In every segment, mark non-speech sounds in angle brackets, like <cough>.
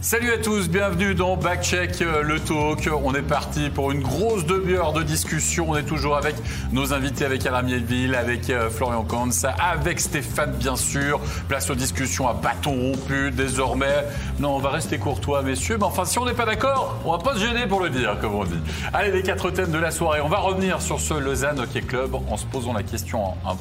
Salut à tous, bienvenue dans Backcheck euh, le talk. On est parti pour une grosse demi-heure de discussion. On est toujours avec nos invités, avec Alain Mielville, avec euh, Florian Kanz, avec Stéphane bien sûr. Place aux discussions à bâton rompu désormais. Non, on va rester courtois messieurs, mais enfin si on n'est pas d'accord, on va pas se gêner pour le dire comme on dit. Allez, les quatre thèmes de la soirée. On va revenir sur ce Lausanne Hockey Club en se posant la question un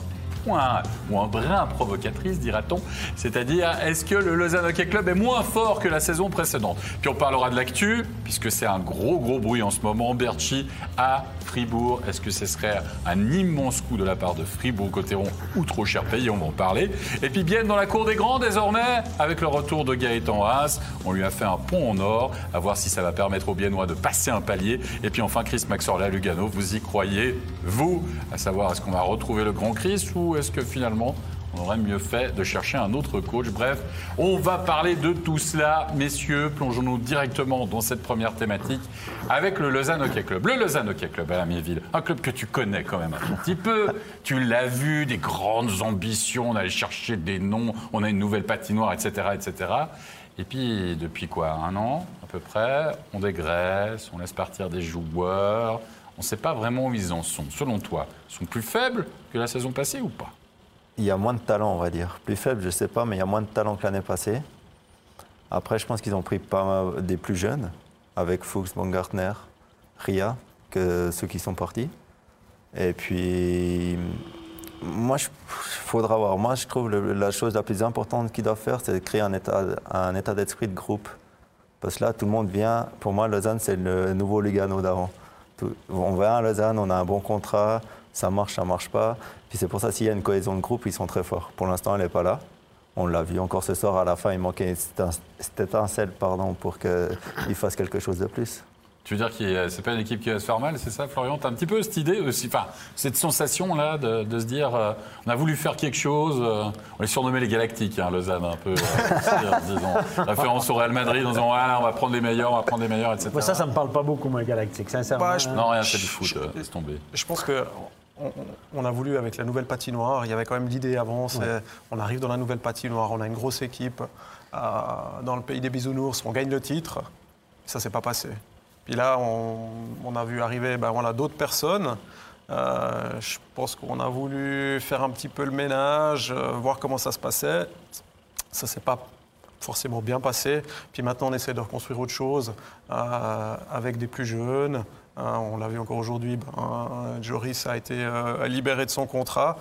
ou un brin provocatrice, dira-t-on. C'est-à-dire, est-ce que le Lausanne Hockey Club est moins fort que la saison précédente? Puis on parlera de l'actu, puisque c'est un gros, gros bruit en ce moment. Berchi à Fribourg. Est-ce que ce serait un immense coup de la part de Fribourg côté rond ou trop cher payé? On va en parler. Et puis bien dans la cour des grands désormais, avec le retour de Gaëtan Haas. On lui a fait un pont en or, à voir si ça va permettre aux Biennois de passer un palier. Et puis enfin, Chris Maxorla Lugano, vous y croyez, vous? À savoir, est-ce qu'on va retrouver le grand Chris ou est-ce que finalement on aurait mieux fait de chercher un autre coach? Bref, on va parler de tout cela. Messieurs, plongeons-nous directement dans cette première thématique avec le Lausanne Hockey Club. Le Lausanne Hockey Club à Amiéville, un club que tu connais quand même un petit peu. Tu l'as vu, des grandes ambitions, on allait chercher des noms, on a une nouvelle patinoire, etc. etc. Et puis, depuis quoi? Un an à peu près, on dégraisse, on laisse partir des joueurs. On ne sait pas vraiment où ils en sont. Selon toi, sont plus faibles que la saison passée ou pas? Il y a moins de talent, on va dire. Plus faible, je ne sais pas, mais il y a moins de talent que l'année passée. Après, je pense qu'ils ont pris pas mal des plus jeunes, avec Fuchs, Baumgartner, Ria, que ceux qui sont partis. Et puis, moi, il faudra voir. Moi, je trouve que la chose la plus importante qu'ils doivent faire, c'est de créer un état, un état d'esprit de groupe. Parce que là, tout le monde vient. Pour moi, Lausanne, c'est le nouveau Lugano d'avant on va à Lausanne, on a un bon contrat, ça marche, ça marche pas. Puis c'est pour ça, s'il y a une cohésion de groupe, ils sont très forts. Pour l'instant, elle n'est pas là. On l'a vu encore ce soir, à la fin, il manquait cette étincelle pour qu'ils fassent quelque chose de plus. Tu veux dire que c'est pas une équipe qui va se faire mal, c'est ça, Florian? Tu as un petit peu cette idée aussi, enfin, cette sensation-là de, se dire euh, on a voulu faire quelque chose, euh, on est surnommé les Galactiques, hein, Lausanne, un peu, euh, <laughs> disons, référence au Real Madrid, en disant voilà, on va prendre les meilleurs, on va prendre les meilleurs, etc. ça, ça me parle pas beaucoup, moi, Galactique, sincèrement. Bah, non, rien, c'est du foot, laisse tomber. Je pense que. On, a voulu avec la nouvelle patinoire, il y avait quand même l'idée avant, on arrive dans la nouvelle patinoire, on a une grosse équipe dans le pays des bisounours, on gagne le titre, ça s'est pas passé. Puis là, on, a vu arriver ben, voilà, d'autres personnes. Euh, je pense qu'on a voulu faire un petit peu le ménage, euh, voir comment ça se passait. Ça ne s'est pas forcément bien passé. Puis maintenant, on essaie de reconstruire autre chose euh, avec des plus jeunes. on l'a vu encore aujourd'hui, ben, Joris a été libéré de son contrat.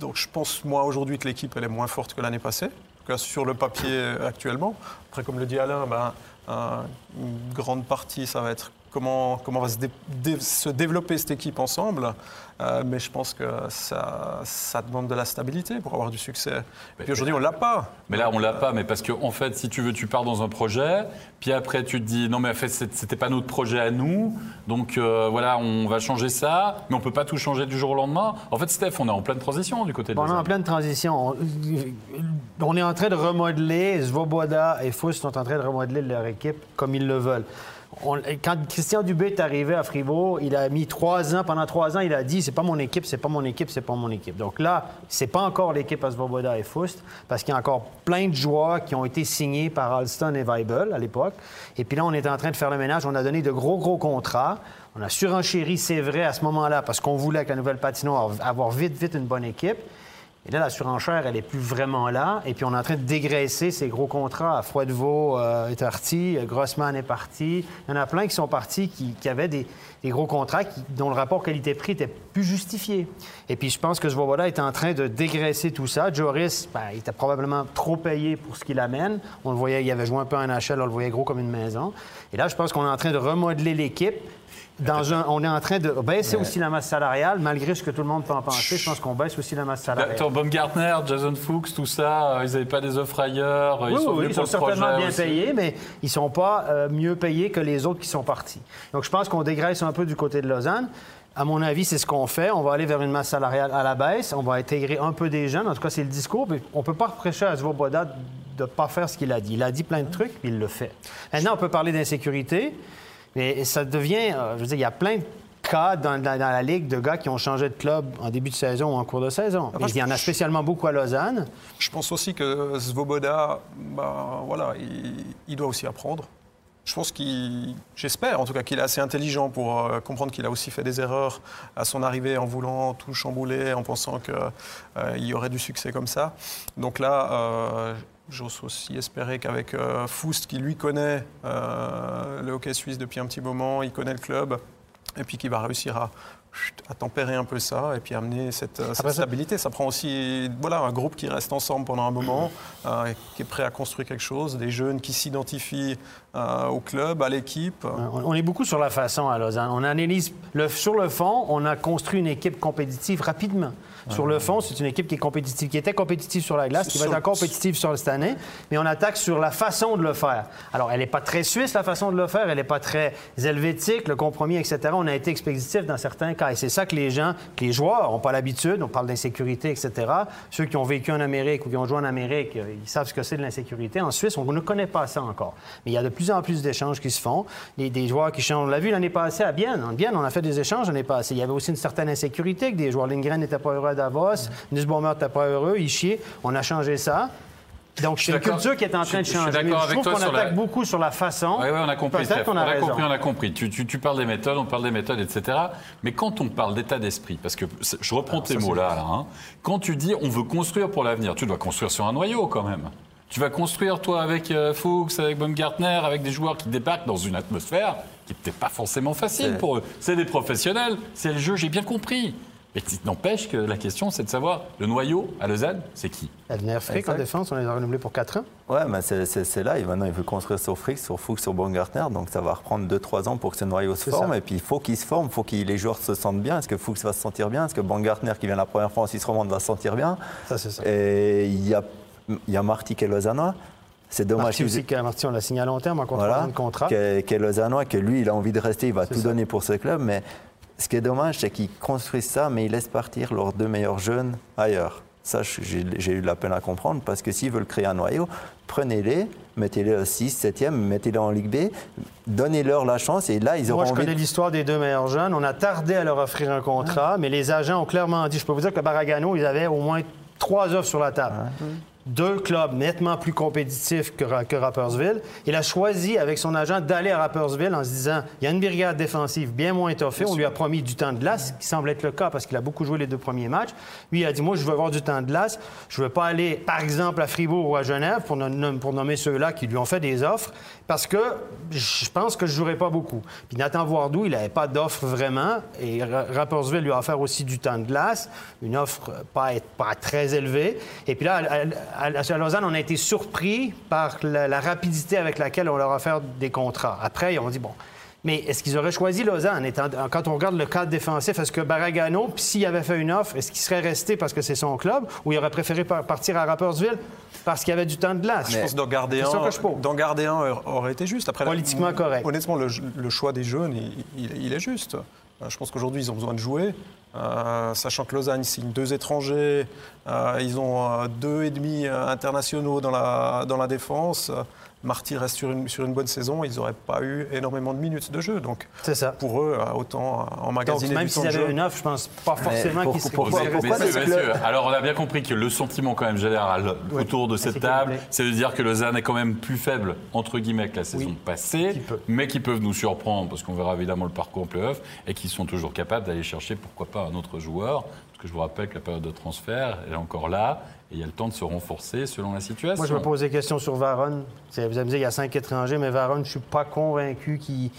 donc je pense, moi, aujourd'hui, que l'équipe, elle est moins forte que l'année passée, que sur le papier actuellement. Après, comme le dit Alain, ben, une grande partie, ça va être comment, comment va se, développer cette équipe ensemble. Euh, mais je pense que ça, ça, demande de la stabilité pour avoir du succès. Et puis aujourd'hui, on ne l'a pas. Mais là, on ne l'a pas. Mais parce qu'en en fait, si tu veux, tu pars dans un projet, puis après, tu te dis non, mais en fait, c'était pas notre projet à nous. Donc euh, voilà, on va changer ça. Mais on ne peut pas tout changer du jour au lendemain. En fait, Steph, on est en pleine transition du côté de On est en pleine transition. On, est en train de remodeler. Svoboda et Fous sont en train de remodeler leur équipe comme ils le veulent quand Christian Dubé est arrivé à Fribourg, il a mis trois ans, pendant trois ans, il a dit c'est pas mon équipe, c'est pas mon équipe, c'est pas mon équipe. Donc là, c'est pas encore l'équipe à Svoboda et Fust, parce qu'il y a encore plein de joueurs qui ont été signés par Alston et Weibel à l'époque. Et puis là, on est en train de faire le ménage. On a donné de gros, gros contrats. On a surenchéri, c'est vrai, à ce moment-là, parce qu'on voulait, avec la nouvelle patinoire, avoir vite, vite une bonne équipe. Et là, la surenchère, elle n'est plus vraiment là. Et puis, on est en train de dégraisser ces gros contrats. Froidevaux euh, est parti, Grossman est parti. Il y en a plein qui sont partis qui, avaient des, gros contrats dont le rapport qualité-prix était plus justifié. Et puis, je pense que Svoboda est en train de dégraisser tout ça. Joris, ben, il était probablement trop payé pour ce qu'il amène. On le voyait, il avait joué un peu en NHL, on le voyait gros comme une maison. Et là, je pense qu'on est en train de remodeler l'équipe on est en train de baisser aussi la masse salariale, malgré ce que tout le monde peut en penser. Je pense qu'on baisse aussi la masse salariale. Tom Baumgartner, Jason Fuchs, tout ça, euh, ils n'avaient pas des offres ailleurs. Oui, ils sont, ils sont certainement bien payés, mais ils ne sont pas euh, mieux payés que les autres qui sont partis. Donc, je pense qu'on dégraisse un peu du côté de Lausanne. À mon avis, c'est ce qu'on fait. On va aller vers une masse salariale à la baisse. On va intégrer un peu des jeunes. En tout cas, c'est le discours. Mais on ne peut pas reprocher à Svoboda de ne pas faire ce qu'il a dit. Il a dit plein de trucs, puis il le fait. Maintenant, on peut parler d'insécurité. Mais ça devient, euh, je veux dire, il y a plein, cas dans, dans- dans la Ligue de gars qui ont changé de club en début de saison ou en cours de saison. Après, Et il y en a spécialement beaucoup à Lausanne. Je pense aussi que Svoboda, bah, voilà, il, il doit aussi apprendre. Je pense qu'il, j'espère en tout cas qu'il est assez intelligent pour euh, comprendre qu'il a aussi fait des erreurs à son arrivée en voulant tout chambouler, en pensant qu'il y aurait du succès comme ça. Donc là, euh, j'ose aussi espérer qu'avec euh, Foust, qui lui connaît euh, le hockey suisse depuis un petit moment, il connaît le club, et puis qui va réussir à, tempérer un peu ça et puis amener cette, euh, cette Après ça- stabilité. Ça prend aussi voilà, un groupe qui reste ensemble pendant un moment, euh, qui est prêt à construire quelque chose, des jeunes qui s'identifient au club, à l'équipe. On on est beaucoup sur la façon à Lausanne. On analyse le, sur le fond, on a construit une équipe compétitive rapidement. Sur le fond, c'est une équipe qui est compétitive, qui était compétitive sur la glace, qui va être encore compétitive sur cette année, mais on attaque sur la façon de le faire. Alors, elle n'est pas très suisse, la façon de le faire, elle n'est pas très helvétique, le compromis, etc. On a été expéditif dans certains cas. Et c'est ça que les gens, que les joueurs n'ont pas l'habitude. On parle d'insécurité, etc. Ceux qui ont vécu en Amérique ou qui ont joué en Amérique, euh, ils savent ce que c'est de l'insécurité. En Suisse, on ne connaît pas ça encore. Mais il y a de plus en plus d'échanges qui se font. Des, des joueurs qui changent. On l'a vu l'année passée à Bienne. En Bienne, on a fait des échanges l'année passée. Il y avait aussi une certaine insécurité, que des joueurs Lindgren n'étaient pas heureux à Davos, Nussbaumer n'était pas heureux, il chiait. On a changé ça. Donc, suis c'est une culture qui est en Je- train de je suis changer. d'accord Mais avec je trouve toi qu'on sur la- attaque beaucoup sur la façon. Oui, on a compris. Qu'on on a, raison. compris, on a compris. Tu, tu- tu parles des méthodes, on parle des méthodes, etc. Mais quand on parle d'état d'esprit, parce que je reprends tes mots là, là, hein. quand tu dis on veut construire pour l'avenir, tu dois construire sur un noyau quand même. Tu vas construire toi avec euh, Fuchs, avec Baumgartner, avec des joueurs qui débarquent dans une atmosphère qui n'est peut-être pas forcément facile C'est- pour eux. C'est des professionnels, c'est le jeu, j'ai bien compris. Mais il n'empêche que la question, c'est de savoir le noyau à Lausanne, c'est qui? Avenir Frick en défense, on les a renouvelés pour 4 ans. Ouais, mais c'est- là. Et maintenant, il veut construire sur Frick, sur Fuchs, sur Baumgartner. Donc, ça va reprendre 2-3 ans pour que ce noyau se forme. ça. Et puis, il faut qu'il se forme. Il faut que les joueurs se sentent bien. Est-ce que Fuchs va se sentir bien Est-ce que Baumgartner, qui vient la première fois en Suisse romande, va se sentir bien? Ça, c'est ça. Et il y a, il y a Marty qui est lausannois. C'est dommage Marty aussi, que- Marty, on l'a signé à long terme en contrat. voilà, contrat. qui est, qui est lausannois, que lui, il a envie de rester, il va tout ça. donner pour ce club. Mais ce qui est dommage, c'est qu'il construit ça, mais il laisse partir leurs deux meilleurs jeunes ailleurs. Ça, j'ai eu de la peine à comprendre, parce que s'ils veulent créer un noyau, prenez-les, mettez-les au 6, 7e, mettez-les en Ligue B, donnez-leur la chance, et là, ils auront Moi, je envie... connais l'histoire des deux meilleurs jeunes. On a tardé à leur offrir un contrat, mais les agents ont clairement dit, je peux vous dire que Baragano, ils avaient au moins trois offres sur la table. Deux clubs nettement plus compétitifs que, que Rappersville. Il a choisi, avec son agent, d'aller à Rappersville en se disant, il y a une brigade défensive bien moins étoffée. On lui a promis du temps de glace, ce qui semble être le cas parce qu'il a beaucoup joué les deux premiers matchs. Lui, il a dit, moi, je veux avoir du temps de glace. Je veux pas aller, par exemple, à Fribourg ou à Genève pour, nom- pour nommer ceux-là qui lui ont fait des offres parce que je pense que je jouerai pas beaucoup. Puis Nathan Voardou, il n'avait pas d'offre vraiment. Et Ra- Rappersville lui a offert aussi du temps de glace, une offre pas, pas très élevée. Et puis là, à, à- à Lausanne, on a été surpris par la, la rapidité avec laquelle on leur a offert des contrats. Après, ils ont dit, bon, mais est-ce qu'ils auraient choisi Lausanne? Étant- quand on regarde le cadre défensif, est-ce que Baragano, s'il avait fait une offre, est-ce qu'il serait resté parce que c'est son club ou il aurait préféré par- partir à Rappersville parce qu'il y avait du temps de glace? Je pense que d'en garder, un, d'en garder un aurait été juste. Après, Politiquement correct. Honnêtement, le, le choix des jeunes, il, il- il est juste. Euh, Je pense qu'aujourd'hui, ils ont besoin de jouer. Euh, sachant que Lausanne signe deux étrangers, euh, ils ont deux et demi internationaux dans la défense. Marty reste sur une, sur une bonne saison, ils n'auraient pas eu énormément de minutes de jeu. Donc, C'est ça. pour eux, euh, autant euh, emmagasiner même s'ils avaient jeu. une offre, je pense pas forcément qu'ils qu'ils messieurs, alors on a bien compris que le sentiment quand même général autour de cette table, c'est de dire que Lausanne est quand même plus faible, entre guillemets, que la saison Oui, passée, qui mais qui peuvent nous surprendre, parce qu'on verra évidemment le parcours en play-off, et qui sont toujours capables d'aller chercher, pourquoi pas, un autre joueur, parce que je vous rappelle que la période de transfert, elle est encore là, et il y a le temps de se renforcer selon la situation. Moi, je me pose des questions sur Varon. Vous allez me dire, il y a cinq étrangers, mais Varon, je ne suis pas convaincu qu'il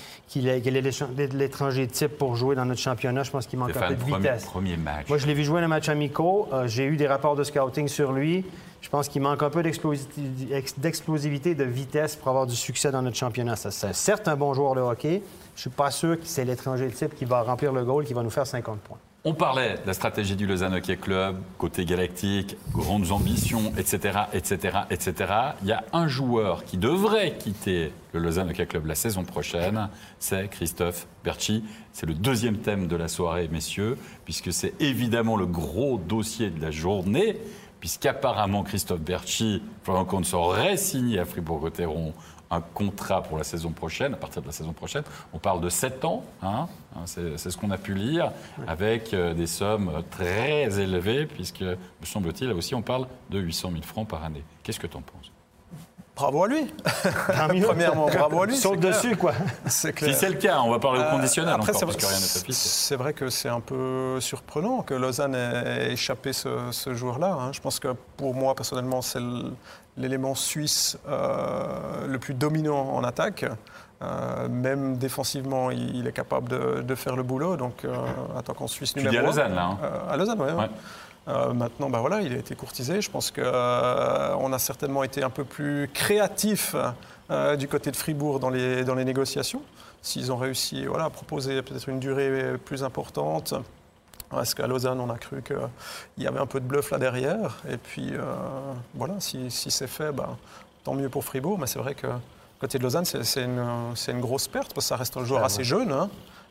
l'échan- l'étranger type pour jouer dans notre championnat. Je pense qu'il manque un peu de premier, vitesse. premier match. Moi, je l'ai vu jouer dans les matchs amicaux. Euh, J'ai eu des rapports de scouting sur lui. Je pense qu'il manque un peu d'explosi- ex- d'explosivité, de vitesse pour avoir du succès dans notre championnat. C'est certes un bon joueur de hockey. Je suis pas sûr que c'est l'étranger type qui va remplir le goal, qui va nous faire 50 points. On parlait de la stratégie du Lausanne Hockey Club, côté galactique, grandes ambitions, etc., etc., etc. Il y a un joueur qui devrait quitter le Lausanne Hockey Club la saison prochaine, c'est Christophe Berchi. C'est le deuxième thème de la soirée, messieurs, puisque c'est évidemment le gros dossier de la journée, puisqu'apparemment Christophe Berchi, Florian Compte aurait signé à Fribourg-Gotteron un contrat pour la saison prochaine, à partir de la saison prochaine. On parle de 7 ans, hein, hein, c'est ce qu'on a pu lire, avec euh, des sommes très élevées, puisque, me semble-t-il, là aussi, on parle de 800 000 francs par année. Qu'est-ce que tu en penses? Bravo à lui. Premièrement, bravo à lui. Saute c'est clair. dessus, quoi. C'est Si c'est le cas, on va parler au Euh, conditionnel après, c'est vrai- que. C'est vrai que c'est un peu surprenant que Lausanne ait échappé ce, ce jour-là. hein. Je pense que pour moi, personnellement, c'est le- l'élément suisse euh, le plus dominant en attaque. Euh, même défensivement, il, il est capable de, de faire le boulot. Donc, euh, attaquant suisse Tu numéro dis à. Lausanne, là. hein. Euh, à Lausanne, oui. Ouais. Maintenant, bah voilà, il a été courtisé. Je pense qu'on a certainement été un peu plus créatif euh, du côté de Fribourg dans les, dans les négociations. S'ils ont réussi voilà, à proposer peut-être une durée plus importante. Parce qu'à Lausanne, on a cru qu'il y avait un peu de bluff là derrière? Et puis, euh, voilà, si, si c'est fait, bah, tant mieux pour Fribourg. Mais c'est vrai que côté de Lausanne, c'est une, une grosse perte parce que ça reste un joueur Ah, assez jeune. hein.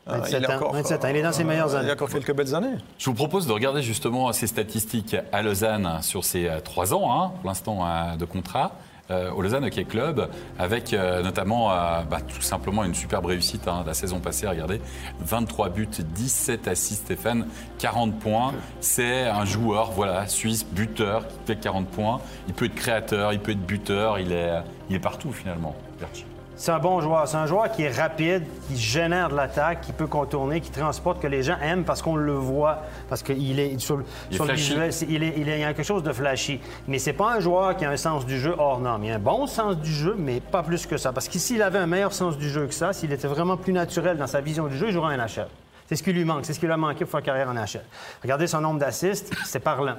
Euh, 27 est ans, 27 ans. Il est dans ses meilleures Il années. y a encore quelques belles années. Je vous propose de regarder justement ces statistiques à Lausanne sur ces euh, trois ans, hein, pour l'instant, de contrat. euh, au Lausanne Hockey Club, avec euh, notamment euh, bah, tout simplement une superbe réussite hein, la saison passée. Regardez, 23 buts, 17 assists, Stéphane, 40 points. C'est un joueur, voilà, suisse, buteur, qui fait 40 points. Il peut être créateur, il peut être buteur, il est, il est partout finalement, Berchi. C'est un bon joueur. C'est un joueur qui est rapide, qui génère de l'attaque, qui peut contourner, qui transporte, que les gens aiment parce qu'on le voit, parce qu'il est sur, le- Il est sur le flashy. visuel, il, est, il, il y a quelque chose de flashy. Mais c'est pas un joueur qui a un sens du jeu hors norme. Il a un bon sens du jeu, mais pas plus que ça. Parce que s'il avait un meilleur sens du jeu que ça, s'il était vraiment plus naturel dans sa vision du jeu, il jouerait un NHL. C'est ce qui lui manque, c'est ce qui lui a manqué pour faire carrière en NHL. Regardez son nombre d'assists, c'est parlant.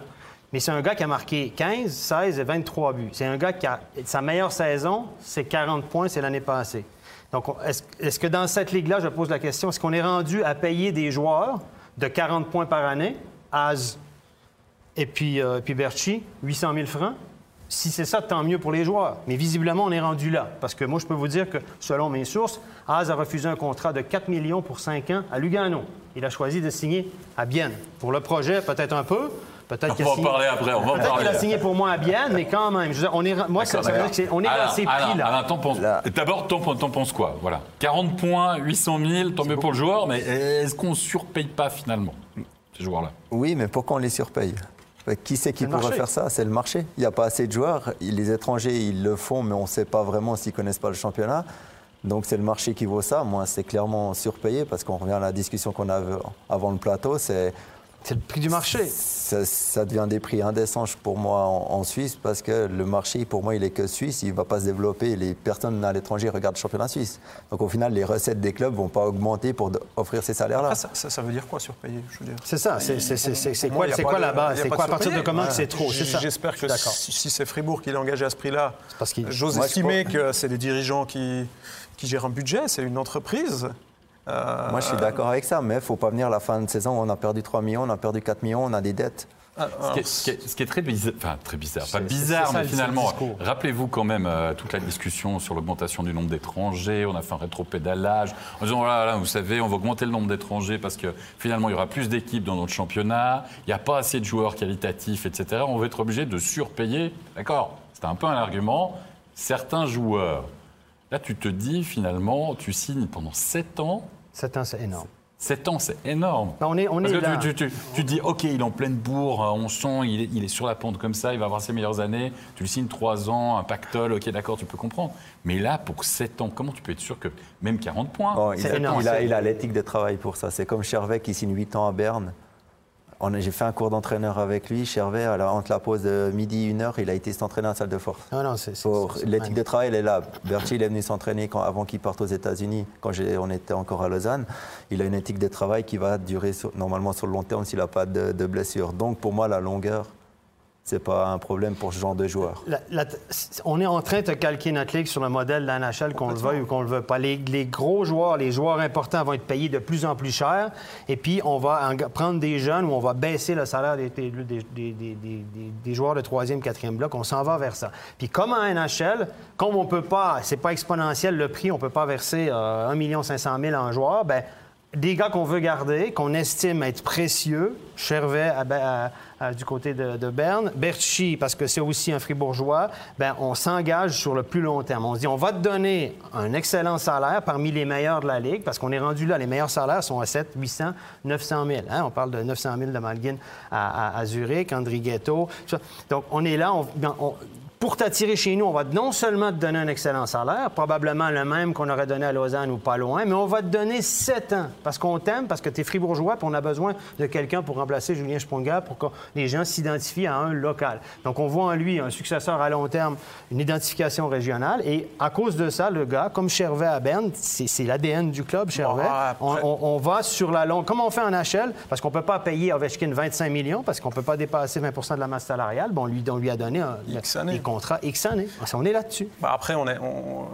Mais c'est un gars qui a marqué 15, 16 et 23 buts. C'est un gars qui a sa meilleure saison, c'est 40 points, c'est l'année passée. Donc, on- est-ce est-ce que dans cette ligue-là, je pose la question, est-ce qu'on est rendu à payer des joueurs de 40 points par année, Az et puis, euh, puis Berchi, 800 000 francs? Si c'est ça, tant mieux pour les joueurs. Mais visiblement, on est rendu là. Parce que moi, je peux vous dire que, selon mes sources, Az a refusé un contrat de 4 millions pour 5 ans à Lugano. Il a choisi de signer à Bienne. Pour le projet, peut-être un peu. Peut-être On qu'il va signé- parler après, on va en Peut-être parler. qu'il a signé pour moi à Bienne, mais quand même. Je veux dire, on est, moi, ça, ça veut dire que c'est- on est dans ces prix-là. Alain, t'en penses- Là. D'abord, t'en, t'en penses quoi? Voilà. 40 points, 800 000, tant mieux pour le joueur, mais est-ce qu'on surpaye pas finalement ces joueurs-là? Oui, mais pourquoi on les surpaye que Qui c'est qui le pourrait marché. faire ça? C'est le marché. Il n'y a pas assez de joueurs. Les étrangers, ils le font, mais on ne sait pas vraiment s'ils connaissent pas le championnat. Donc c'est le marché qui vaut ça. Moi, c'est clairement surpayé parce qu'on revient à la discussion qu'on avait avant le plateau. C'est C'est le prix du marché. ça, ça devient des prix indécents pour moi en, en Suisse parce que le marché, pour moi, il est que suisse. Il ne va pas se développer. Les personnes à l'étranger regardent le championnat suisse. Donc au final, les recettes des clubs ne vont pas augmenter pour offrir ces salaires-là. Ah, ça, ça- ça veut dire quoi surpayer C'est ça. C'est quoi, a c'est quoi C'est à partir de comment que Ouais. c'est trop? J'espère Je que si, si c'est Fribourg qui l'a engagé à ce prix-là, j'ose estimer que c'est des dirigeants qui, qui gèrent un budget, c'est une entreprise. Euh, Moi, je suis d'accord avec ça, mais il ne faut pas venir la fin de saison où on a perdu 3 millions, on a perdu 4 millions, on a des dettes. ah, Ce ah, qui, est, ce qui est- ce qui est très bizarre, enfin très bizarre, pas bizarre, ça, mais le- finalement, rappelez-vous quand même euh, toute la discussion sur l'augmentation du nombre d'étrangers, on a fait un rétropédalage, en disant, voilà, là, vous savez, on va augmenter le nombre d'étrangers parce que finalement, il y aura plus d'équipes dans notre championnat, il n'y a pas assez de joueurs qualitatifs, etc. On va être obligé de surpayer, d'accord C'était un peu un argument, certains joueurs. Là, tu te dis, finalement, tu signes pendant 7 ans, Sept ans, c'est énorme. 7 ans, c'est énorme. On est, on Parce est que là. tu, tu, tu, tu dis, OK, il est en pleine bourre, euh, on sent, il est, il est sur la pente comme ça, il va avoir ses meilleures années. Tu lui signes 3 ans, un pactole, OK, d'accord, tu peux comprendre. Mais là, pour 7 ans, comment tu peux être sûr que même 40 points Bon, il, C'est a, énorme, il a- il a l'éthique de travail pour ça. C'est comme Chervet qui signe 8 ans à Berne. J'ai fait un cours d'entraîneur avec lui. Chervet, entre la pause de midi et une heure, il a été s'entraîner en salle de force. Non, c'est. c'est- L'éthique de travail, elle est là. Berti, il est venu s'entraîner avant qu'il parte aux États-Unis, quand on était encore à Lausanne. Il a une éthique de travail qui va durer sur- normalement sur le long terme s'il n'a pas de, de blessure. Donc pour moi, la longueur, c'est pas un problème pour ce genre de joueur. La- la- on est en train de calquer notre ligue sur le modèle de la NHL, qu'on le veuille ou qu'on le veuille pas. Les, les gros joueurs, les joueurs importants vont être payés de plus en plus cher. Et puis, on va en- prendre des jeunes ou on va baisser le salaire des, des- des- des- joueurs de troisième, quatrième bloc. On s'en va vers ça. Puis, comme en NHL, comme on peut pas, c'est pas exponentiel le prix, on peut pas verser euh, 1 500 000 en joueur, ben des gars qu'on veut garder, qu'on estime être précieux, Chervet du côté de, Berne, Berchi, parce que c'est aussi un fribourgeois, ben, on s'engage sur le plus long terme. On se dit, on va te donner un excellent salaire parmi les meilleurs de la Ligue, parce qu'on est rendu là, les meilleurs salaires sont à 7, 800, 900 000. hein. On parle de 900 000 de Malguin à, à, Zurich, Andrighetto. Donc, on est là, on- ben, on- pour t'attirer chez nous, on va non seulement te donner un excellent salaire, probablement le même qu'on aurait donné à Lausanne ou pas loin, mais on va te donner 7 ans. Parce qu'on t'aime, parce que tu es fribourgeois, puis on a besoin de quelqu'un pour remplacer Julien Sprunger pour que les gens s'identifient à un local. Donc on voit en lui un successeur à long terme, une identification régionale, et à cause de ça, le gars, comme Chervet à Berne, c'est l'ADN du club, Chervet, Bon, après- on, on- on va sur la longue, comme on fait en HL, parce qu'on ne peut pas payer Ovechkin 25 millions, parce qu'on ne peut pas dépasser 20% de la masse salariale, bon, on, lui, on lui a donné un, Contrats X années. On est là-dessus. Bah, après, on est, on,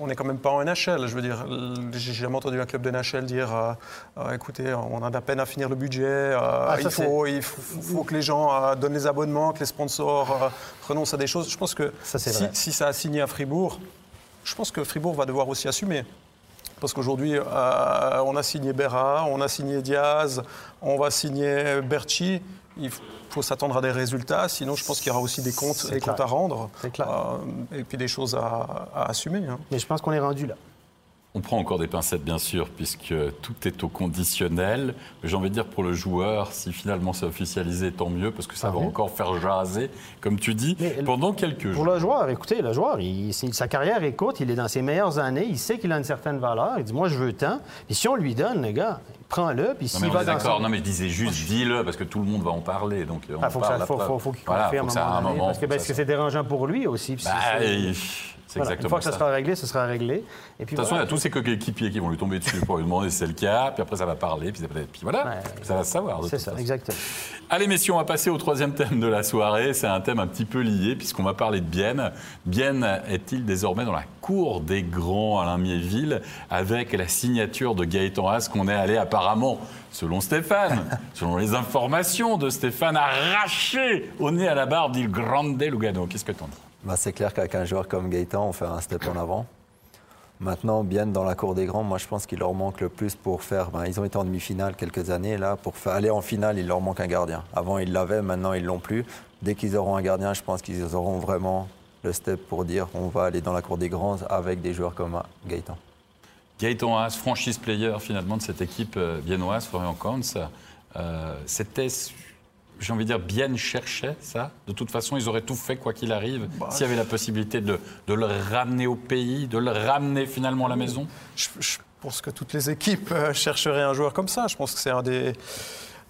on est quand même pas en NHL. Je veux dire, j'ai jamais entendu un club de NHL dire euh, euh, écoutez, on a de la peine à finir le budget, euh, Ah, il, faut, il faut, faut que les gens donnent les abonnements, que les sponsors renoncent à des choses. Je pense que Ça, si, vrai. si ça a signé à Fribourg, je pense que Fribourg va devoir aussi assumer. Parce qu'aujourd'hui, euh, on a signé Berra, on a signé Diaz, on va signer Berchi. Il faut s'attendre à des résultats, sinon je pense qu'il y aura aussi des comptes, des à rendre. C'est clair. Euh, et puis des choses à, à assumer. hein. Mais je pense qu'on est rendu là. On prend encore des pincettes, bien sûr, puisque tout est au conditionnel. Mais J'ai envie de dire pour le joueur, si finalement c'est officialisé, tant mieux, parce que ça Ah va oui. encore faire jaser, comme tu dis, Mais pendant quelques Pour jours. le joueur, écoutez, le joueur, il- sa carrière est courte, il est dans ses meilleures années, il sait qu'il a une certaine valeur, il dit Moi, je veux tant. Et si on lui donne, le gars, prends-le, puis s'il va d'accord. son- Non, mais je disais juste, dis-le, parce que tout le monde va en parler. Donc, on Ah, faut que parle ça- faut, après. faut- faut qu'il confirme à un moment parce que c'est dérangeant pour lui aussi. Voilà, Une fois que ça, ça. sera réglé, ce sera réglé. Et puis De toute façon, il y a tous ces coéquipiers qui vont lui tomber dessus pour lui demander si c'est le cas, puis après ça va parler, puis, ça peut-être- puis voilà, Ouais. ça va se savoir. C'est ça, façon. exactement. Allez messieurs, on va passer au troisième thème de la soirée. C'est un thème un petit peu lié puisqu'on va parler de Bienne. Bienne est-il désormais dans la cour des grands Alain Miéville avec la signature de Gaëtan Haas qu'on est allé apparemment, selon Stéphane, <laughs> selon les informations de Stéphane, arracher au nez à la barre d'Il Grande Lugano. Qu'est-ce que t'en dis? Bah, c'est clair qu'avec un joueur comme Gaëtan, on fait un step en avant. Maintenant, bien dans la cour des grands, moi je pense qu'il leur manque le plus pour faire. ben, ils ont été en demi-finale quelques années là. Pour aller en finale, il leur manque un gardien. Avant, ils l'avaient, maintenant, ils l'ont plus. Dès qu'ils auront un gardien, je pense qu'ils auront vraiment le step pour dire on va aller dans la cour des grands avec des joueurs comme Gaëtan. Gaëtan Haas, franchise player finalement de cette équipe euh, viennoise, Florian Kahnz, euh, c'était, j'ai envie de dire, bien cherché ça. De toute façon, ils auraient tout fait quoi qu'il arrive, Bah, s'il y avait la possibilité de, de le ramener au pays, de le ramener finalement à la maison. Je, je pense que toutes les équipes euh, chercheraient un joueur comme ça. Je pense que c'est un des,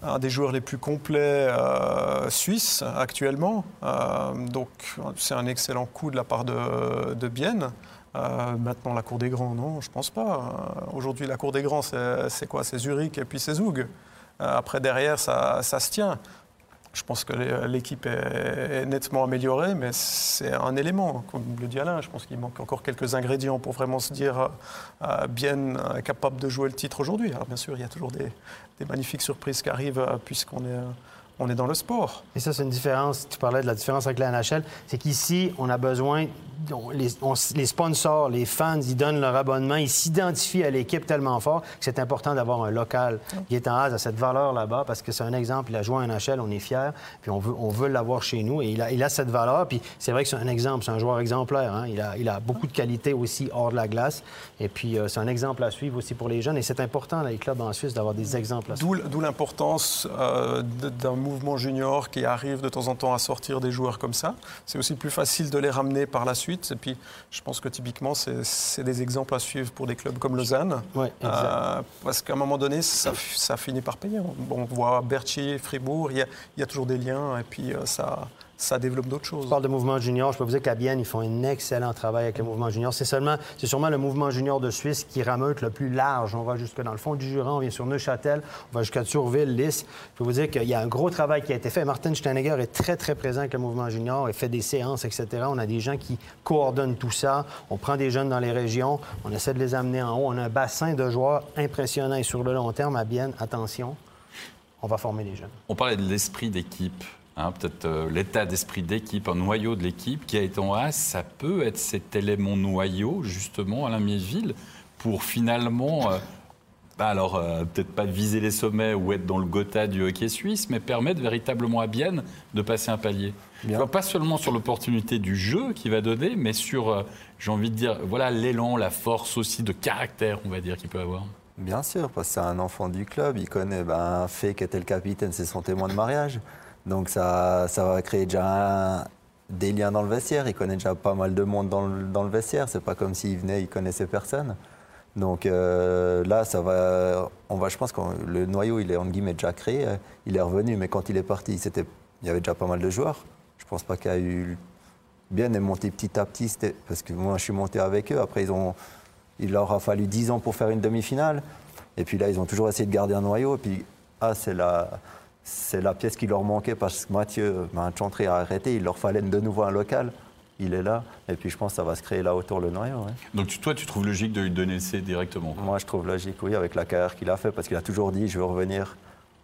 un des joueurs les plus complets euh, suisses actuellement. Euh, donc c'est un excellent coup de la part de, de Bienne. Euh, maintenant, la Cour des Grands, non, je pense pas. Aujourd'hui, la Cour des Grands, c'est quoi? C'est Zurich et puis c'est Zoug. Euh, après, derrière, ça, ça se tient. Je pense que l'é- l'équipe est nettement améliorée, mais c'est un élément. Comme le dit Alain, je pense qu'il manque encore quelques ingrédients pour vraiment se dire euh, bien euh, capable de jouer le titre aujourd'hui. Alors bien sûr, il y a toujours des, des magnifiques surprises qui arrivent euh, puisqu'on est, euh, on est dans le sport. Et ça, c'est une différence. Tu parlais de la différence avec la NHL. C'est qu'ici, on a besoin. on- les, on- les sponsors, les fans, ils donnent leur abonnement, ils s'identifient à l'équipe tellement fort que c'est important d'avoir un local. Gaétan Haas a cette valeur là-bas parce que c'est un exemple. Il a joué en NHL, on est fiers, puis on veut, on veut l'avoir chez nous. Et il a, il a cette valeur. Puis c'est vrai que c'est un exemple, c'est un joueur exemplaire. hein. Il, a, il a beaucoup de qualités aussi hors de la glace. Et puis, euh, c'est un exemple à suivre aussi pour les jeunes. Et c'est important, dans les clubs en Suisse, d'avoir des exemples à suivre. D'où l'importance euh, d'un mouvement junior qui arrive de temps en temps à sortir des joueurs comme ça. C'est aussi plus facile de les ramener par la suite. Et puis, je pense que typiquement, c'est des exemples à suivre pour des clubs comme Lausanne. Euh, parce qu'à un moment donné, ça, ça finit par payer. On, on voit Berthier, Fribourg, il y, a, il y a toujours des liens et puis euh, ça, ça développe d'autres choses. Je parle de mouvement junior. Je peux vous dire qu'à Bienne, ils font un excellent travail avec le mouvement junior. C'est seulement, c'est sûrement le mouvement junior de Suisse qui rameute le plus large. On va jusque dans le fond du Jura, on vient sur Neuchâtel, on va jusqu'à Turville, Lys. Je peux vous dire qu'il y a un gros travail qui a été fait. Martin Steinegger est très, très présent avec le mouvement junior. Il fait des séances, etc. On a des gens qui coordonnent tout ça. On prend des jeunes dans les régions. On essaie de les amener en haut. On a un bassin de joueurs impressionnant. Et sur le long terme, à Bienne, attention, on va former des jeunes. On parlait de l'esprit d'équipe. Hein, Peut-être euh, l'état d'esprit d'équipe, un noyau de l'équipe qui a été en Haas, ça peut être cet élément noyau, justement, Alain Miéville, pour finalement euh, bah alors, euh, peut-être pas viser les sommets ou être dans le Gotha du hockey suisse, mais permettre véritablement à Bienne de passer un palier. Vois, pas seulement sur l'opportunité du jeu qu'il va donner, mais sur, j'ai envie de dire, voilà, l'élan, la force aussi de caractère, on va dire, qu'il peut avoir. Bien sûr, parce que c'est un enfant du club. Il connaît ben, Fé qui était le capitaine, c'est son témoin de mariage. Donc ça, ça va créer déjà un- des liens dans le vestiaire. Il connaît déjà pas mal de monde dans le, dans le vestiaire. C'est pas comme s'il venait, il connaissait personne. Donc euh, là, ça va, on va, je pense que le noyau, il est en guillemets déjà créé. Il est revenu, mais quand il est parti, c'était, il y avait déjà pas mal de joueurs. Je pense pas qu'il y a eu bien est monté petit à petit, parce que moi je suis monté avec eux. Après, ils ont, il leur a fallu 10 ans pour faire une demi-finale. Et puis là, ils ont toujours essayé de garder un noyau. Et puis, ah, c'est la, c'est la pièce qui leur manquait parce que Mathieu, Chantré a arrêté. Il leur fallait de nouveau un local. Il est là. Et puis, je pense que ça va se créer là autour le noyau. ouais. Donc tu- toi, tu trouves logique de lui donner le C directement. Moi, je trouve logique, oui, avec la carrière qu'il a fait, parce qu'il a toujours dit je veux revenir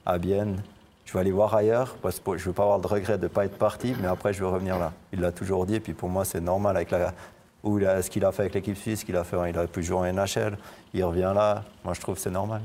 à Bienne, je veux aller voir ailleurs, parce que je veux pas avoir de regret de ne pas être parti, mais après, je veux revenir là. Il l'a toujours dit, et puis pour moi, c'est normal avec la, a- ce qu'il a fait avec l'équipe suisse, qu'il a fait, il a pu jouer en NHL, il revient là. Moi, je trouve que c'est normal.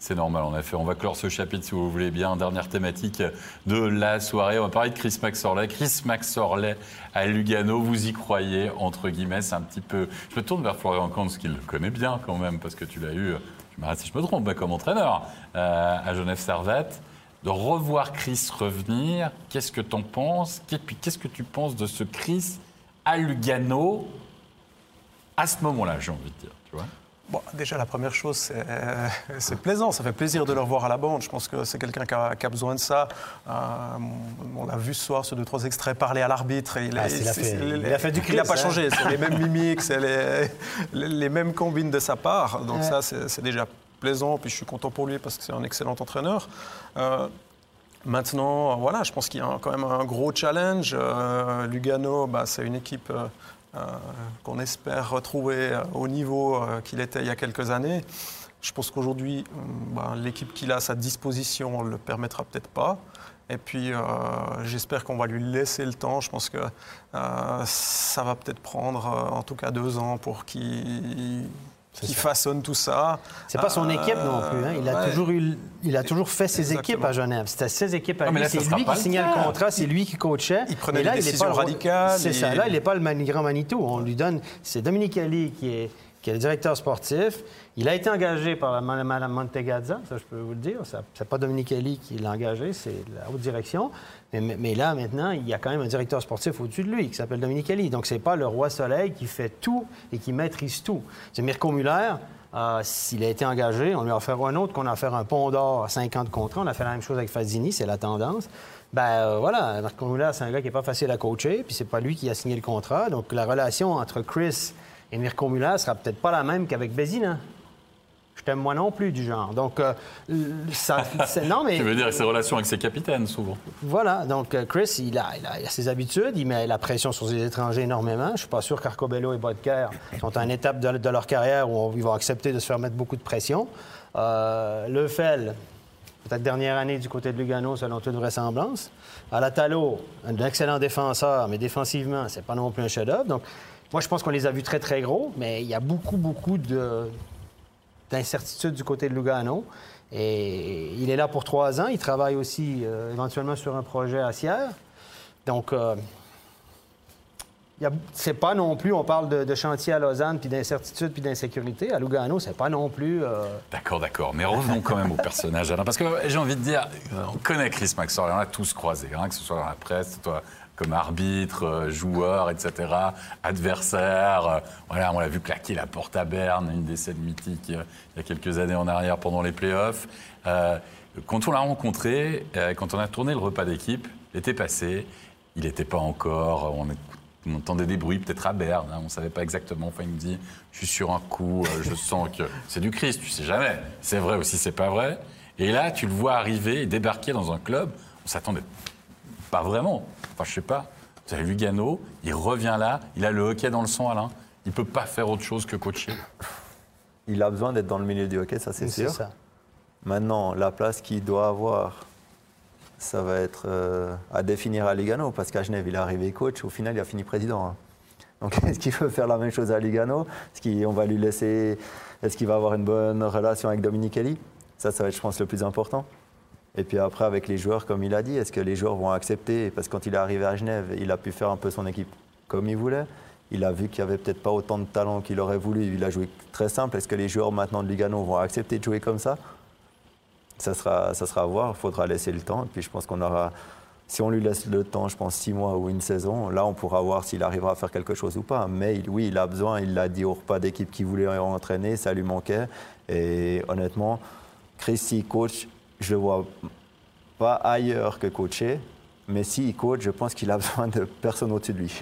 C'est normal, en effet. On va clore ce chapitre, si vous voulez bien. Dernière thématique de la soirée. On va parler de Chris Maxorley. Chris Maxorley à Lugano, vous y croyez, entre guillemets, c'est un petit peu... Je me tourne vers Florian Kantz, qui le connaît bien quand même, parce que tu l'as eu, tu m'arrêtes si je me trompe, comme entraîneur euh, à Genève Servette. De revoir Chris revenir, qu'est-ce que tu en penses? Et puis qu'est-ce que tu penses de ce Chris à Lugano à ce moment-là, j'ai envie de dire, tu vois? Bon, déjà, la première chose, c'est c'est plaisant. Ça fait plaisir de le revoir à la bande. Je pense que c'est quelqu'un qui a, qui a besoin de ça. Euh, on l'a vu ce soir sur deux, trois extraits parler à l'arbitre. et Il, Ah, il a c'est- fait- c'est- il a fait du Il n'a pas hein. changé. C'est les mêmes <laughs> mimiques, c'est les, les- les mêmes combines de sa part. Donc, Ouais. ça, c'est c'est déjà plaisant. Puis, je suis content pour lui parce que c'est un excellent entraîneur. Euh, Maintenant, voilà, je pense qu'il y a quand même un gros challenge. Euh, Lugano, bah, c'est une équipe euh, euh, qu'on espère retrouver euh, au niveau euh, qu'il était il y a quelques années. Je pense qu'aujourd'hui, bah, l'équipe qu'il a à sa disposition ne le permettra peut-être pas. Et puis, euh, j'espère qu'on va lui laisser le temps. Je pense que euh, ça va peut-être prendre, euh, en tout cas, deux ans pour qu'il qu'il ça. façonne tout ça. C'est pas son Euh, équipe non plus. hein. Il, a ouais. toujours eu, il a toujours fait ses Exactement. équipes à Genève. C'était ses équipes à mais lui. C'est lui qui signait le contrat, c'est lui qui coachait. Il prenait Et là, des il est décisions pas le- radicales, C'est ça. Là, il n'est pas le grand Manitou. On lui donne. C'est Dominique Ali qui est, qui est le directeur sportif. Il a été engagé par la Mme Montegazza, ça je peux vous le dire. Ce n'est pas Dominique Ali qui l'a engagé, c'est la haute direction. Mais, là, maintenant, il y a quand même un directeur sportif au-dessus de lui qui s'appelle Dominique Ali. Donc, c'est pas le roi Soleil qui fait tout et qui maîtrise tout. C'est Mirko Muller. euh, S'il a été engagé, on lui a offert un autre qu'on a offert un pont d'or à 5 ans de contrat. On a fait la même chose avec Fazini, c'est la tendance. Ben euh, voilà, Marco Muller, c'est un gars qui n'est pas facile à coacher, puis c'est pas lui qui a signé le contrat. Donc la relation entre Chris et Mirko Muller sera peut-être pas la même qu'avec Bézina. Je t'aime moi non plus du genre. Donc euh, ça, <laughs> non mais Tu veux dire ses relations avec ses capitaines, souvent voilà, donc euh, Chris, il a, il a- il a ses habitudes, il met la pression sur les étrangers énormément. Je suis pas sûr qu'Arcobello et Bodker sont à une étape de, de leur carrière où on- ils vont accepter de se faire mettre beaucoup de pression. Euh, Lefel, peut-être dernière année du côté de Lugano, selon toute vraisemblance. À la Talo, un excellent défenseur, mais défensivement, c'est pas non plus un chef-d'œuvre. Donc, moi, je pense qu'on les a vus très, très gros, mais il y a beaucoup, beaucoup de, d'incertitude du côté de Lugano. Et il est là pour trois ans. Il travaille aussi euh, éventuellement sur un projet à Sierre. Donc, euh, c'est pas non plus, on parle de, de chantier à Lausanne, puis d'incertitude, puis d'insécurité. À Lugano, c'est pas non plus... euh, D'accord, d'accord. Mais revenons quand même au personnage, Alain. Parce que j'ai envie de dire, on connaît Chris Maxwell, on l'a tous croisé, hein, que ce soit dans la presse, que ce soit comme arbitre, euh, joueur, etc., adversaire. euh, voilà, on l'a vu claquer la porte à Berne, une des scènes mythiques euh, il y a quelques années en arrière pendant les playoffs. Quand on l'a rencontré, quand on a tourné le repas d'équipe, l'été passé, il n'était pas encore. On, entendait des bruits, peut-être à Berne, hein, on ne savait pas exactement. Enfin, il me dit Je suis sur un coup, je sens que c'est du Christ, tu sais jamais. C'est vrai aussi, c'est pas vrai. Et là, tu le vois arriver et débarquer dans un club, on s'attendait pas vraiment. Enfin, je sais pas. Vous avez Lugano, il revient là, il a le hockey dans le sang, Alain. Il peut pas faire autre chose que coacher. Il a besoin d'être dans le milieu du hockey, ça c'est c'est sûr. ça. Maintenant, la place qu'il doit avoir, ça va être euh, à définir à Lugano, parce qu'à Genève, il est arrivé coach, au final, il a fini président. hein. Donc, <laughs> est-ce qu'il veut faire la même chose à Lugano? Est-ce qu'on va lui laisser. Est-ce qu'il va avoir une bonne relation avec Dominique Kelly Ça, ça va être, je pense, le plus important. Et puis après, avec les joueurs, comme il a dit, est-ce que les joueurs vont accepter? Parce que quand il est arrivé à Genève, il a pu faire un peu son équipe comme il voulait. Il a vu qu'il n'y avait peut-être pas autant de talent qu'il aurait voulu. Il a joué très simple. Est-ce que les joueurs maintenant de Lugano vont accepter de jouer comme ça? Ça sera, ça sera à voir. Il faudra laisser le temps. Et puis je pense qu'on aura, si on lui laisse le temps, je pense six mois ou une saison, là on pourra voir s'il arrivera à faire quelque chose ou pas. Mais oui, il a besoin. Il l'a dit au repas d'équipe qu'il voulait entraîner. Ça lui manquait. Et honnêtement, Chris, coach, je le vois pas ailleurs que coacher. Mais s'il coach, je pense qu'il a <laughs> besoin de personne au-dessus de lui.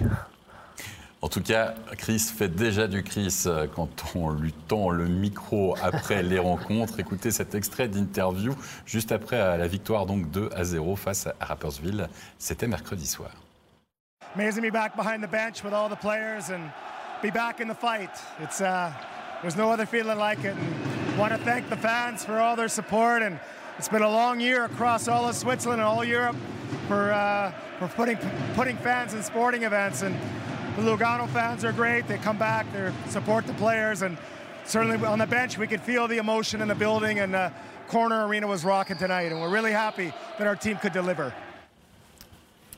En tout cas, Chris fait déjà du Chris euh, quand on lui tend le micro après les rencontres. Écoutez cet extrait d'interview juste après la victoire donc 2 à 0 face à Rappersville. C'était mercredi soir. Amazing to be back behind the bench with all the players and be back in the fight. It's uh, there's no other feeling like it. And want to thank the fans for all their support and it's been a long year across all of Switzerland and all Europe for uh, for putting putting fans in sporting events and the Lugano fans are great. They come back, they support the players, and certainly on the bench we could feel the emotion in the building. And uh, corner arena was rocking tonight, and we're really happy that our team could deliver.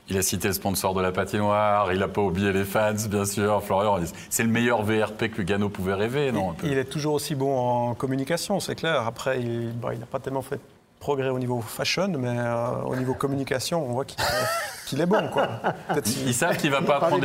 Il a cité le sponsor de la patinoire, il n'a pas oublié les fans, bien sûr. Florian, c'est le meilleur VRP que Lugano pouvait rêver, non Il est toujours aussi bon en communication, c'est clair. Après, il n'a bon, pas tellement fait progrès au niveau fashion, mais euh, au niveau communication, on voit qu'il est bon. Quoi. Ils savent qu'il va pas apprendre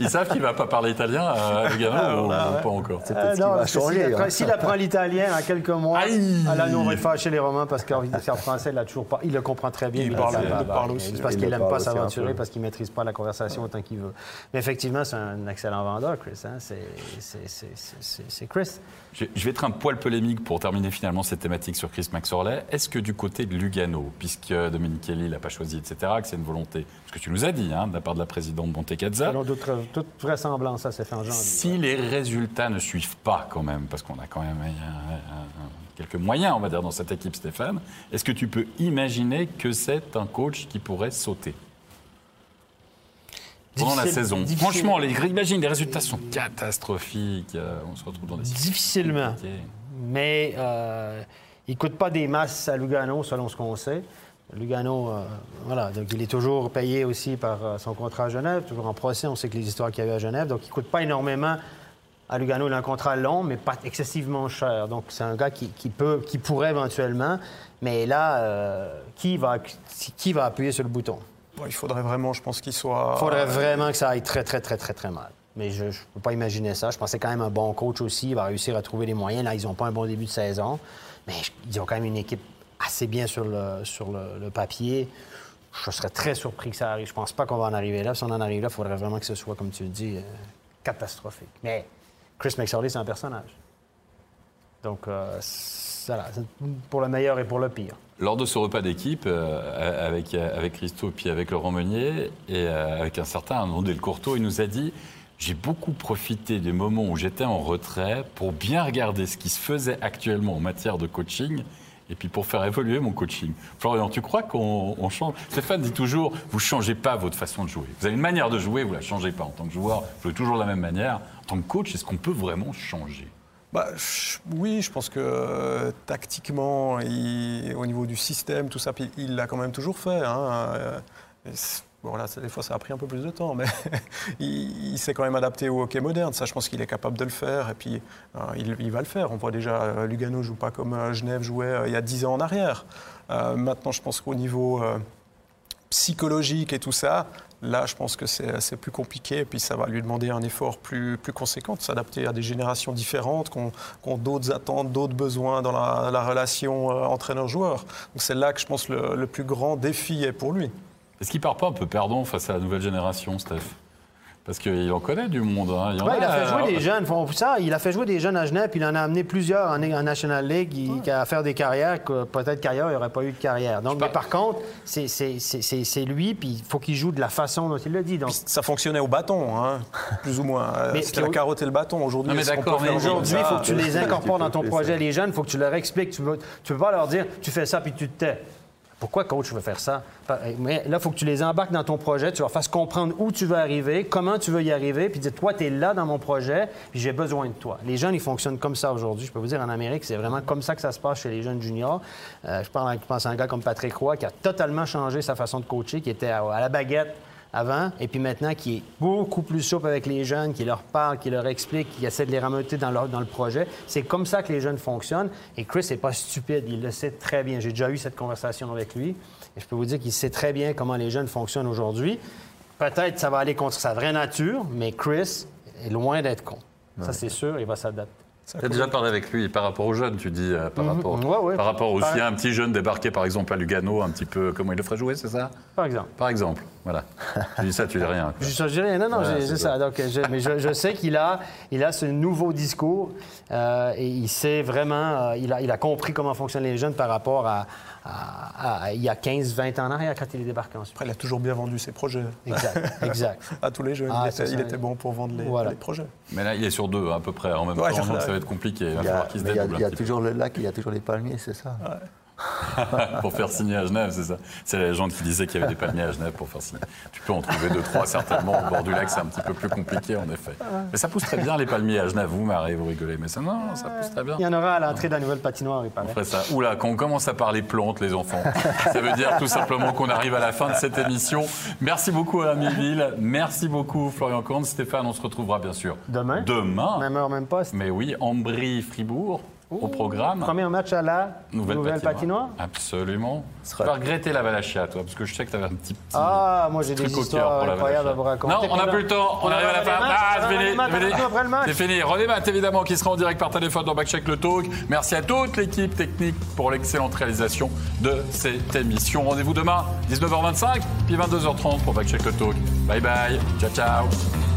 Ils savent qu'il va pas parler italien à Lugano ah, ou pas encore. C'est peut-être euh, va changer. Hein. S'il apprend l'italien à quelques mois, Aïe. là, nous, on va fâcher les Romains parce qu'en français, il a toujours pas. Il le comprend très bien. Il, parle, parle, aussi. C'est parce qu'il n'aime pas s'aventurer, parce qu'il maîtrise pas la conversation autant qu'il veut. Mais effectivement, c'est un excellent vendeur, Chris. Hein. C'est Chris. Je vais être un poil polémique pour terminer finalement cette thématique sur Chris Maxorley. Est-ce que du côté de Lugano, puisque Dominique Kelly l'a pas choisi, etc., que c'est une volonté ce que tu nous as dit, hein, de la part de la présidente Montecazza. Selon toute, vraisemblance, ça s'est fait en janvier. Si les résultats ne suivent pas, quand même, parce qu'on a quand même quelques moyens, on va dire, dans cette équipe, Stéphane, est-ce que tu peux imaginer que c'est un coach qui pourrait sauter? Pendant la saison. Franchement, les, imagine, les résultats sont catastrophiques. Euh, on se retrouve dans des Difficilement. Mais euh, il ne coûte pas des masses à Lugano, selon ce qu'on sait. Lugano, euh, voilà, donc il est toujours payé aussi par euh, son contrat à Genève, toujours en procès. On sait que les histoires qu'il y a eu à Genève, donc il ne coûte pas énormément à Lugano. Il a un contrat long, mais pas excessivement cher. Donc c'est un gars qui, peut, qui pourrait éventuellement, mais là, qui, va, qui va appuyer sur le bouton? Il faudrait vraiment, je pense, qu'il soit. Il faudrait vraiment que ça aille très, très, très, très, très mal. Mais je ne peux pas imaginer ça. Je pensais quand même un bon coach aussi. Il va réussir à trouver les moyens. Là, ils n'ont pas un bon début de saison. Mais ils ont quand même une équipe assez bien sur le, sur le, papier. Je serais très surpris que ça arrive. Je pense pas qu'on va en arriver là. Si on en arrive là, il faudrait vraiment que ce soit, comme tu le dis, euh, catastrophique. Mais Chris McSorley, c'est un personnage. Donc, euh, voilà, pour le meilleur et pour le pire. Lors de ce repas d'équipe, euh, avec, avec Christo puis avec Laurent Meunier, et avec un certain André Courteau, il nous a dit j'ai beaucoup profité des moments où j'étais en retrait pour bien regarder ce qui se faisait actuellement en matière de coaching et puis pour faire évoluer mon coaching. Florian, tu crois qu'on change? Stéphane dit toujours, vous ne changez pas votre façon de jouer. Vous avez une manière de jouer, vous ne la changez pas. En tant que joueur, vous jouez toujours de la même manière. En tant que coach, est-ce qu'on peut vraiment changer? Bah, oui, je pense que euh, tactiquement, au niveau du système, tout ça, il l'a quand même toujours fait. Hein, euh, Bon, là, des fois, ça a pris un peu plus de temps, mais <laughs> il, s'est quand même adapté au hockey moderne. Ça, je pense qu'il est capable de le faire. Et puis, euh, il, va le faire. On voit déjà, Lugano joue pas comme Genève jouait il y a 10 ans en arrière. maintenant, je pense qu'au niveau psychologique et tout ça, là, je pense que c'est plus compliqué. Et puis, ça va lui demander un effort plus, conséquent de s'adapter à des générations différentes, qui ont, d'autres attentes, d'autres besoins dans la, relation entraîneur-joueur. Donc, c'est là que je pense le, le plus grand défi est pour lui. Est-ce qu'il part pas un peu perdant face à la nouvelle génération, Steph? Parce qu'il en connaît du monde. Hein. Il, a, fait jouer des jeunes. Ça, il a fait jouer des jeunes à Genève, puis il en a amené plusieurs en, National League qui, a à faire des carrières que peut-être carrière, il n'y aurait pas eu de carrière. Donc, mais par contre, c'est lui, puis il faut qu'il joue de la façon dont il le dit. Donc... Ça fonctionnait au bâton, hein, <laughs> plus ou moins. C'était la carotte et le bâton. Aujourd'hui, aujourd'hui, il faut que tu les incorpores dans ton projet. Les jeunes, il faut que tu leur expliques. Tu ne peux, pas leur dire, tu fais ça, puis tu te tais Pourquoi coach veut faire ça? Mais là, il faut que tu les embarques dans ton projet, tu leur fasses comprendre où tu veux arriver, comment tu veux y arriver, puis dire, toi, tu es là dans mon projet, puis j'ai besoin de toi. Les jeunes, ils fonctionnent comme ça aujourd'hui. Je peux vous dire, en Amérique, c'est vraiment comme ça que ça se passe chez les jeunes juniors. Euh, je, parle, je pense à un gars comme Patrick Roy qui a totalement changé sa façon de coacher, qui était à la baguette avant, et puis maintenant qui est beaucoup plus souple avec les jeunes, qui leur parle, qui leur explique, qui essaie de les remonter dans, leur, dans le projet. C'est comme ça que les jeunes fonctionnent. Et Chris n'est pas stupide, il le sait très bien. J'ai déjà eu cette conversation avec lui, et je peux vous dire qu'il sait très bien comment les jeunes fonctionnent aujourd'hui. Peut-être ça va aller contre sa vraie nature, mais Chris est loin d'être con. Ça, c'est sûr, il va s'adapter. Tu as déjà parlé avec lui par rapport aux jeunes, tu dis, euh, par, Mhm. rapport, Ouais, ouais. par rapport aussi à un petit jeune débarqué par exemple à Lugano, un petit peu, comment il le ferait jouer, c'est ça? Par exemple. Par exemple, voilà. tu dis ça, tu dis rien. quoi. Je, je dirais, non, non, Voilà, c'est ça. Donc, je, mais je, je sais qu'il a, il a ce nouveau discours euh, et il sait vraiment, euh, il, a, il a compris comment fonctionnent les jeunes par rapport à, à- à il y a 15, 20 ans en arrière quand il est débarqué ensuite. Après, il a toujours bien vendu ses projets Exact, exact. <laughs> à tous les jeunes. Ah, il, était, ça. il était bon pour vendre les, Voilà. les projets. Mais là, il est sur deux à peu près en même Ouais, temps, donc ça. ça va être compliqué. Il va Il y a, falloir qu'il se il y a- il y a toujours le lac, il y a toujours les palmiers, c'est ça. <laughs> pour faire signer à Genève, c'est ça. C'est la légende qui disait qu'il y avait des palmiers à Genève pour faire signer. Tu peux en trouver deux, trois certainement. Au bord du lac, c'est un petit peu plus compliqué en effet. Mais ça pousse très bien les palmiers à Genève. Vous, Marie, vous rigolez. Mais ça, non, ça pousse très bien. Il y en aura à l'entrée de la nouvelle patinoire, il paraît. Ça, oula, quand on commence à parler plantes, les enfants, ça veut dire tout simplement qu'on arrive à la fin de cette émission. Merci beaucoup à Ville. Merci beaucoup Florian Corne. Stéphane, on se retrouvera bien sûr Demain. Demain. Même heure, même poste. Mais oui, Ambry-Fribourg au programme. Premier match à la Nouvelle, patinoire. Absolument. Tu vas regretter la Valachia, toi, parce que je sais que tu avais un petit, petit Ah, moi j'ai des truc au cœur histoires pour la incroyables à vous raconter. Non, on n'a plus le temps. On arrive à la fin. Ah. C'est fini. René Matt, évidemment, qui sera en direct par téléphone dans Backcheck le Talk. Merci à toute l'équipe technique pour l'excellente réalisation de cette émission. Rendez-vous demain, 19h25, puis 22h30 pour Backcheck le Talk. Bye bye. Ciao, ciao.